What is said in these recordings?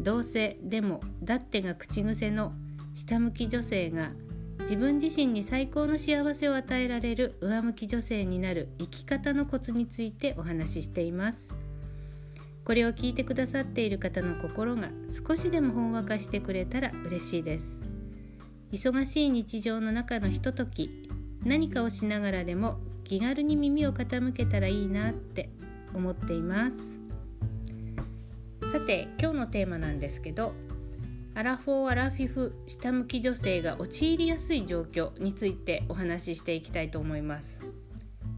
どうせでもだってが口癖の下向き女性が自分自身に最高の幸せを与えられる上向き女性になる生き方のコツについてお話ししています。これを聞いてくださっている方の心が少しでもほんわかしてくれたら嬉しいです。忙しい日常の中のひととき何かをしながらでも気軽に耳を傾けたらいいなって思っています。さて今日のテーマなんですけどアラフォー・アラフィフ下向き女性が陥りやすい状況についてお話ししていきたいと思います。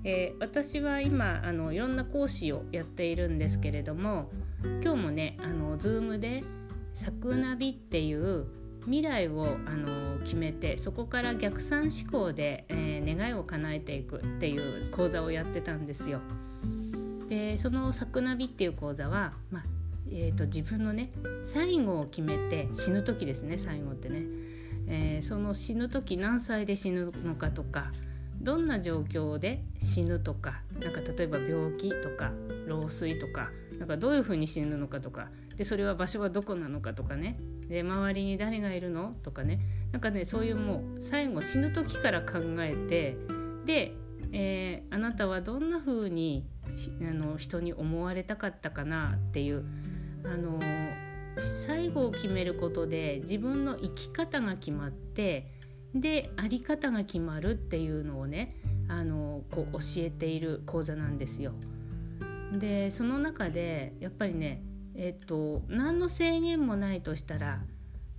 えー、私は今あのいろんな講師をやっているんですけれども今日もねあの Zoom で「サクナビ」っていう未来をあの決めてそこから逆算思考で、えー、願いを叶えていくっていう講座をやってたんですよ。でその「サクナビ」っていう講座は、まあえーと、自分のね最後を決めて死ぬ時ですね最後ってね、えー、その死ぬ時何歳で死ぬのかとかどんな状況で死ぬとかなんか例えば病気とか老衰とかなんかどういうふうに死ぬのかとかでそれは場所はどこなのかとかね。で周りに誰がいるのとかね。なんかねそういうもう最後死ぬ時から考えてで、えー、あなたはどんな風にあに人に思われたかったかなっていうあの最後を決めることで自分の生き方が決まってであり方が決まるっていうのをねあのこう教えている講座なんですよ。でその中でやっぱりねえっと何の制限もないとしたら、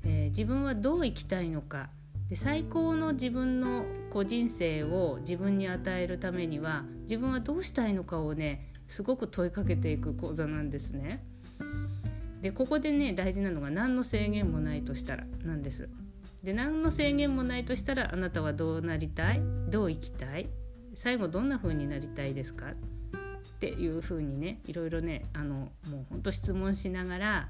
えー、自分はどう生きたいのかで最高の自分のこう人生を自分に与えるためには自分はどうしたいのかをねすごく問いかけていく講座なんですね。でここでね大事なのが何の制限もないとしたらなんです。で何の制限もないとしたらあなたはどうなりたい？どう生きたい？最後どんな風になりたいですか？っていう風にねいろいろねあのもうほんと質問しながら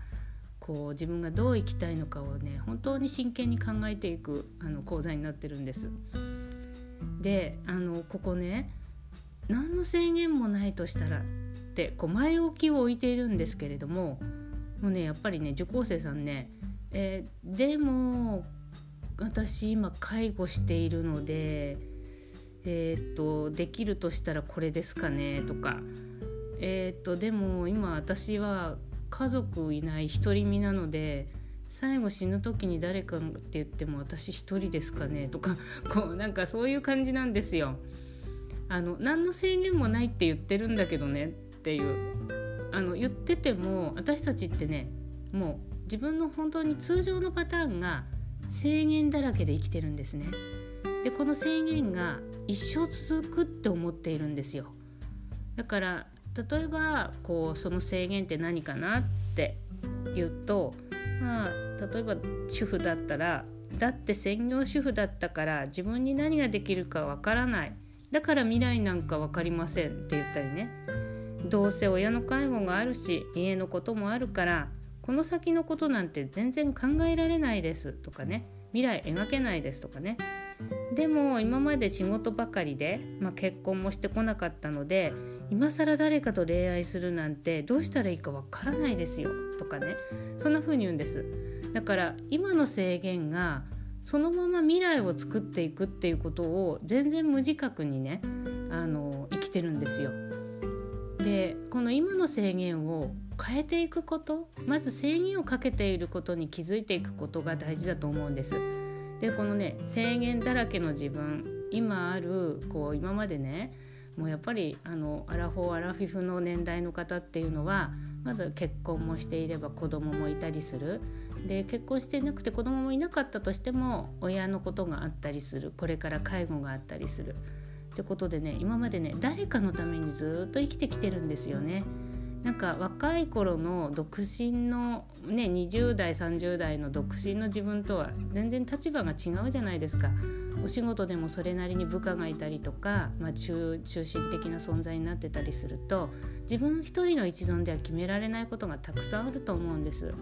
こう自分がどう生きたいのかをね本当に真剣に考えていくあの講座になってるんです。であのここね何の制限もないとしたらってこう前置きを置いているんですけれどももうねやっぱりね受講生さんね、えー、でも私今介護しているのでえー、っとできるとしたらこれですかねとかえー、っとでも今私は家族いない独り身なので最後死ぬ時に誰かって言っても私一人ですかねとか こうなんかそういう感じなんですよ。あの何の制限もないって言ってるんだけどねっていうあの言ってても私たちってねもう自分の本当に通常のパターンが制限だらけで生きてるんですね。でこの制限が一生続くって思っているんですよ。だから例えばこうその制限って何かなって言うとまあ例えば主婦だったらだって専業主婦だったから自分に何ができるかわからないだから未来なんか分かりませんって言ったりねどうせ親の介護があるし家のこともあるからこの先のことなんて全然考えられないですとかね。未来描けないですとかね。でも今まで仕事ばかりで、まあ、結婚もしてこなかったので今更誰かと恋愛するなんてどうしたらいいかわからないですよとかね。そんな風に言うんです。だから今の制限がそのまま未来を作っていくっていうことを全然無自覚にねあの生きてるんですよ。でこの今の制限を変えていくことまず制限をかけていることに気づいていくことが大事だと思うんです。でこのね制限だらけの自分今あるこう今までねもうやっぱりあのアラフォーアラフィフの年代の方っていうのはまず結婚もしていれば子供もいたりする。で結婚していなくて子供もいなかったとしても親のことがあったりする。これから介護があったりするってことでね今までね誰かのためにずっと生きてきてるんですよね。なんか若い頃の独身のね20代30代の独身の自分とは全然立場が違うじゃないですか。お仕事でもそれなりに部下がいたりとか、まあ、中中心的な存在になってたりすると自分一人の一存では決められないことがたくさんあると思うんです。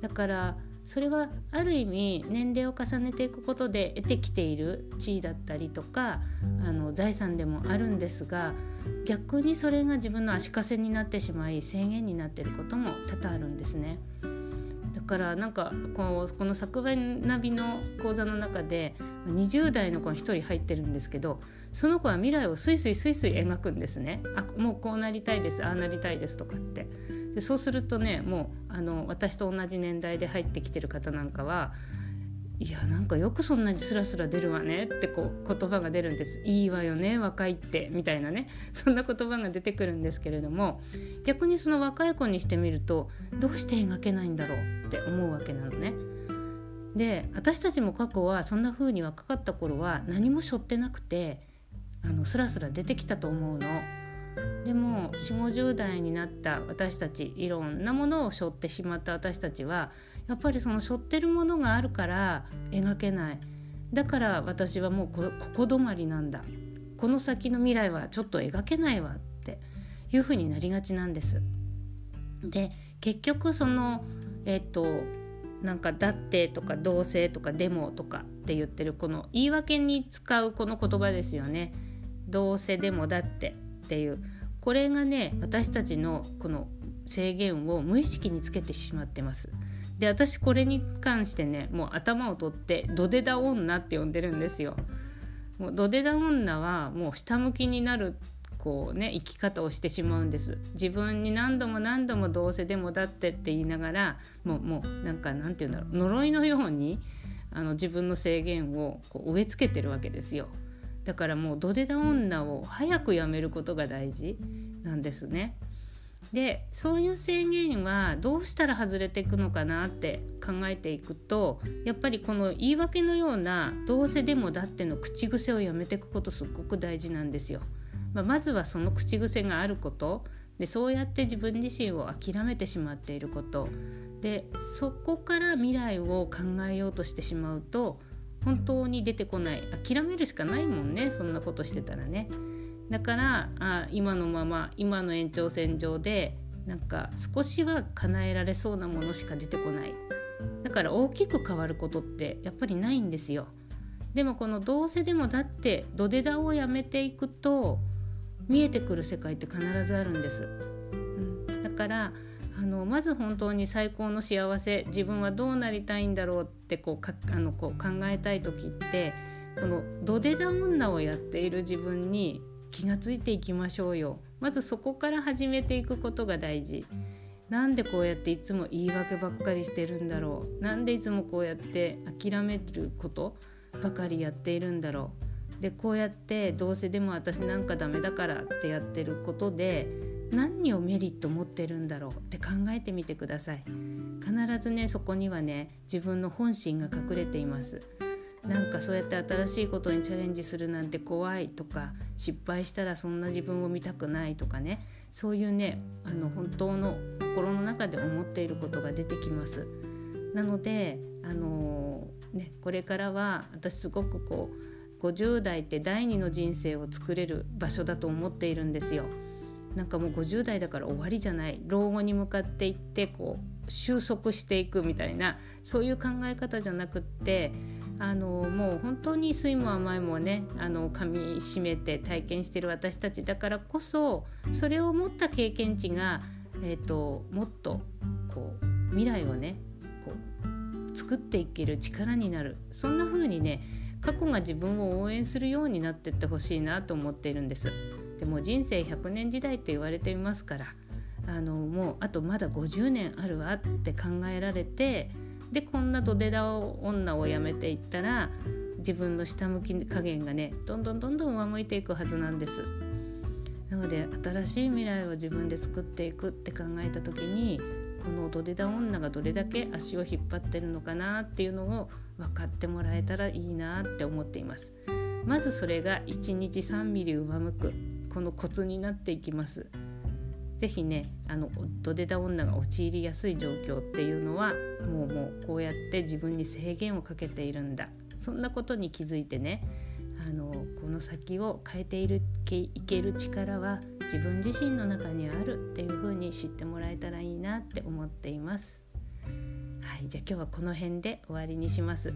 だからそれはある意味年齢を重ねていくことで得てきている地位だったりとかあの財産でもあるんですが逆にそれが自分の足かせになってしまい制限になっていることも多々あるんですね。だからなんかこうこの作文ナビの講座の中で20代の子が1人入ってるんですけどその子は未来をスイスイスイスイ描くんですねあもうこうなりたいですああなりたいですとかってでそうするとねもうあの私と同じ年代で入ってきてる方なんかはいやなんかよくそんなにスラスラ出るわねってこう言葉が出るんですいいわよね若いってみたいなね そんな言葉が出てくるんですけれども逆にその若い子にしてみるとどうして描けないんだろうって思うわけなのね。で私たちも過去はそんな風に若かった頃は何も背負ってなくてあのスラスラ出てきたと思うの。でも4050代になった私たちいろんなものを背負ってしまった私たちはやっぱりその背負ってるものがあるから描けないだから私はもうここ止まりなんだこの先の未来はちょっと描けないわっていうふうになりがちなんです。で結局そのえっとなんか「だって」とか「どうせ」とか「でも」とかって言ってるこの言い訳に使うこの言葉ですよね。どうせでもだってっていうこれがね私たちのこの制限を無意識につけてしまってます。で私これに関してねもう頭を取ってドデダ女って呼んでるんですよ。もうドデダ女はもう下向きになるこうね生き方をしてしまうんです自分に何度も何度もどうせでもだってって言いながらもうもうなんかなんて言うんだろう呪いのようにあの自分の制限をこう植え付けてるわけですよだからもうドデダ女を早くやめることが大事なんですね。でそういう制限はどうしたら外れていくのかなって考えていくとやっぱりこの言い訳のような「どうせでもだって」の口癖をやめていくことすっごく大事なんですよ。まあ、まずはその口癖があることでそうやって自分自身を諦めてしまっていることでそこから未来を考えようとしてしまうと本当に出てこない。諦めるしかないもんねそんなことしてたらね。だからあ今のまま今の延長線上でなんか少しは叶えられそうなものしか出てこない。だから大きく変わることってやっぱりないんですよ。でもこのどうせでもだって土手ダをやめていくと見えてくる世界って必ずあるんです、うん、だからあのまず本当に最高の幸せ自分はどうなりたいんだろうってこうかあのこう考えたい時ってこの土手ダ女をやっている自分に気がついていきましょうよ。まずそこから始めていくことが大事。なんでこうやっていつも言い訳ばっかりしてるんだろう。なんでいつもこうやって諦めることばかりやっているんだろう。でこうやってどうせでも私なんかダメだからってやってることで何をメリット持ってるんだろうって考えてみてください必ずねそこにはね自分の本心が隠れていますなんかそうやって新しいことにチャレンジするなんて怖いとか失敗したらそんな自分を見たくないとかねそういうねあの本当の心の中で思っていることが出てきます。なのであのー、ね、これからは私すごくこう50代って第二の人生を作れる場所だと思っているんですよ。なんかもう50代だから終わりじゃない老後に向かっていってこう収束していくみたいなそういう考え方じゃなくってあのもう本当に酸いも甘いもねあの噛みしめて体験してる私たちだからこそそれを持った経験値が、えーと、もっとこう未来をねこう作っていける力になるそんな風にね過去が自分を応援するようになってってほしいなと思っているんです。でも人生100年時代と言われていますからあのもうあとまだ50年あるわって考えられてでこんなドデダ女をやめていったら自分の下向き加減がねどんどんどんどん上向いていくはずなんです。なので新しい未来を自分で作っていくって考えた時にこのドデダ女がどれだけ足を引っ張ってるのかなっていうのを分かってもらえたらいいなって思っています。まずそれが1日3ミリ上向くこのコツになっていきます。是非ねあのドデダ女が陥りやすい状況っていうのはもうもうこうやって自分に制限をかけているんだそんなことに気づいてねあのこの先を変えているいける力は自分自身の中にあるっていうふうに知ってもらえたらいいなって思っています。はい、じゃあ今日はこの辺で終わりにします。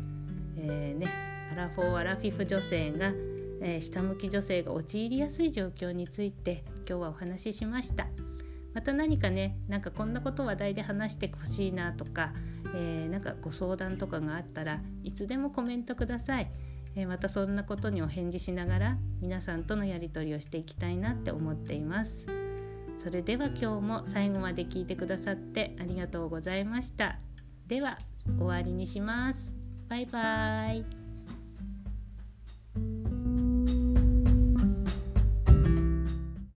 えー、ね、アラフォーアラフィフ女性が、えー、下向き女性が陥りやすい状況について今日はお話ししました。また何かねなんかこんなこと話題で話してほしいなとか、えー、なんかご相談とかがあったらいつでもコメントください。えまたそんなことにお返事しながら皆さんとのやり取りをしていきたいなって思っていますそれでは今日も最後まで聞いてくださってありがとうございましたでは終わりにしますバイバーイ